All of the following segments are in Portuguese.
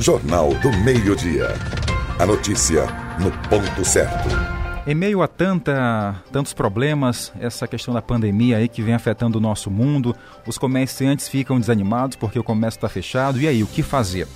Jornal do Meio-Dia. A notícia no ponto certo. Em meio a tanta, tantos problemas, essa questão da pandemia aí que vem afetando o nosso mundo, os comerciantes ficam desanimados porque o comércio está fechado. E aí, o que fazer?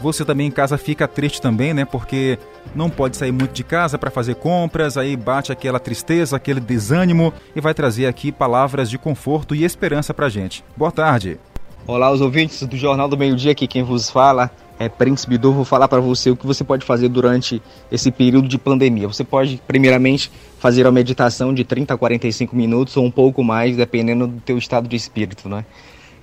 Você também em casa fica triste também, né? Porque não pode sair muito de casa para fazer compras, aí bate aquela tristeza, aquele desânimo e vai trazer aqui palavras de conforto e esperança para gente. Boa tarde. Olá, os ouvintes do Jornal do Meio Dia, aqui quem vos fala é Príncipe Dor. Vou falar para você o que você pode fazer durante esse período de pandemia. Você pode, primeiramente, fazer a meditação de 30 a 45 minutos ou um pouco mais, dependendo do teu estado de espírito, né?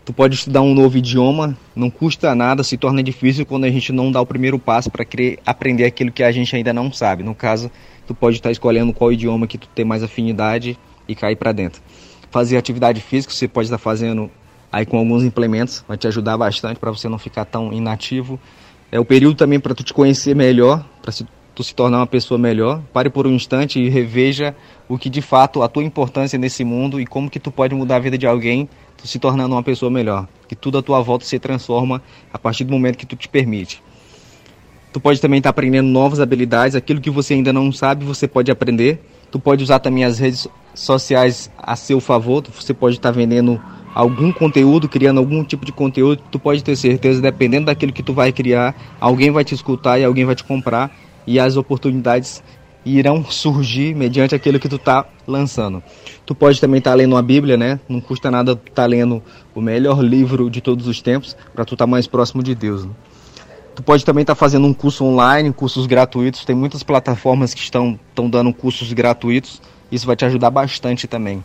Tu pode estudar um novo idioma, não custa nada, se torna difícil quando a gente não dá o primeiro passo para aprender aquilo que a gente ainda não sabe. No caso, tu pode estar escolhendo qual idioma que tu tem mais afinidade e cair para dentro. Fazer atividade física, você pode estar fazendo aí com alguns implementos, vai te ajudar bastante para você não ficar tão inativo. É o período também para tu te conhecer melhor, para tu se tornar uma pessoa melhor. Pare por um instante e reveja o que de fato a tua importância nesse mundo e como que tu pode mudar a vida de alguém, tu se tornando uma pessoa melhor. Que tudo à tua volta se transforma a partir do momento que tu te permite. Tu pode também estar aprendendo novas habilidades, aquilo que você ainda não sabe, você pode aprender. Tu pode usar também as redes sociais a seu favor, você pode estar vendendo algum conteúdo, criando algum tipo de conteúdo, tu pode ter certeza, dependendo daquilo que tu vai criar, alguém vai te escutar e alguém vai te comprar e as oportunidades irão surgir mediante aquilo que tu está lançando. Tu pode também estar tá lendo a Bíblia, né? Não custa nada tu tá lendo o melhor livro de todos os tempos para tu estar tá mais próximo de Deus. Né? Tu pode também estar tá fazendo um curso online, cursos gratuitos. Tem muitas plataformas que estão, estão dando cursos gratuitos. Isso vai te ajudar bastante também.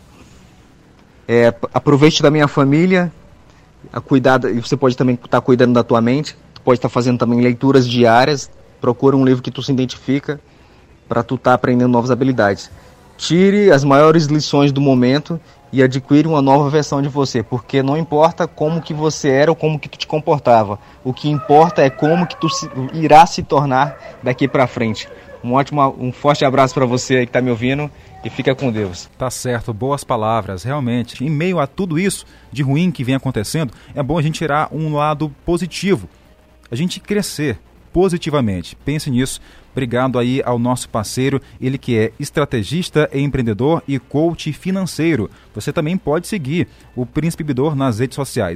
É, aproveite da minha família, a cuidar, e você pode também estar tá cuidando da tua mente. Pode estar tá fazendo também leituras diárias procura um livro que tu se identifica para tu estar tá aprendendo novas habilidades. Tire as maiores lições do momento e adquire uma nova versão de você, porque não importa como que você era ou como que tu te comportava. O que importa é como que tu se, irá se tornar daqui para frente. Um ótimo, um forte abraço para você que está me ouvindo e fica com Deus. Tá certo, boas palavras, realmente. Em meio a tudo isso de ruim que vem acontecendo, é bom a gente tirar um lado positivo, a gente crescer, positivamente. Pense nisso. Obrigado aí ao nosso parceiro, ele que é estrategista, empreendedor e coach financeiro. Você também pode seguir o Príncipe Bidor nas redes sociais.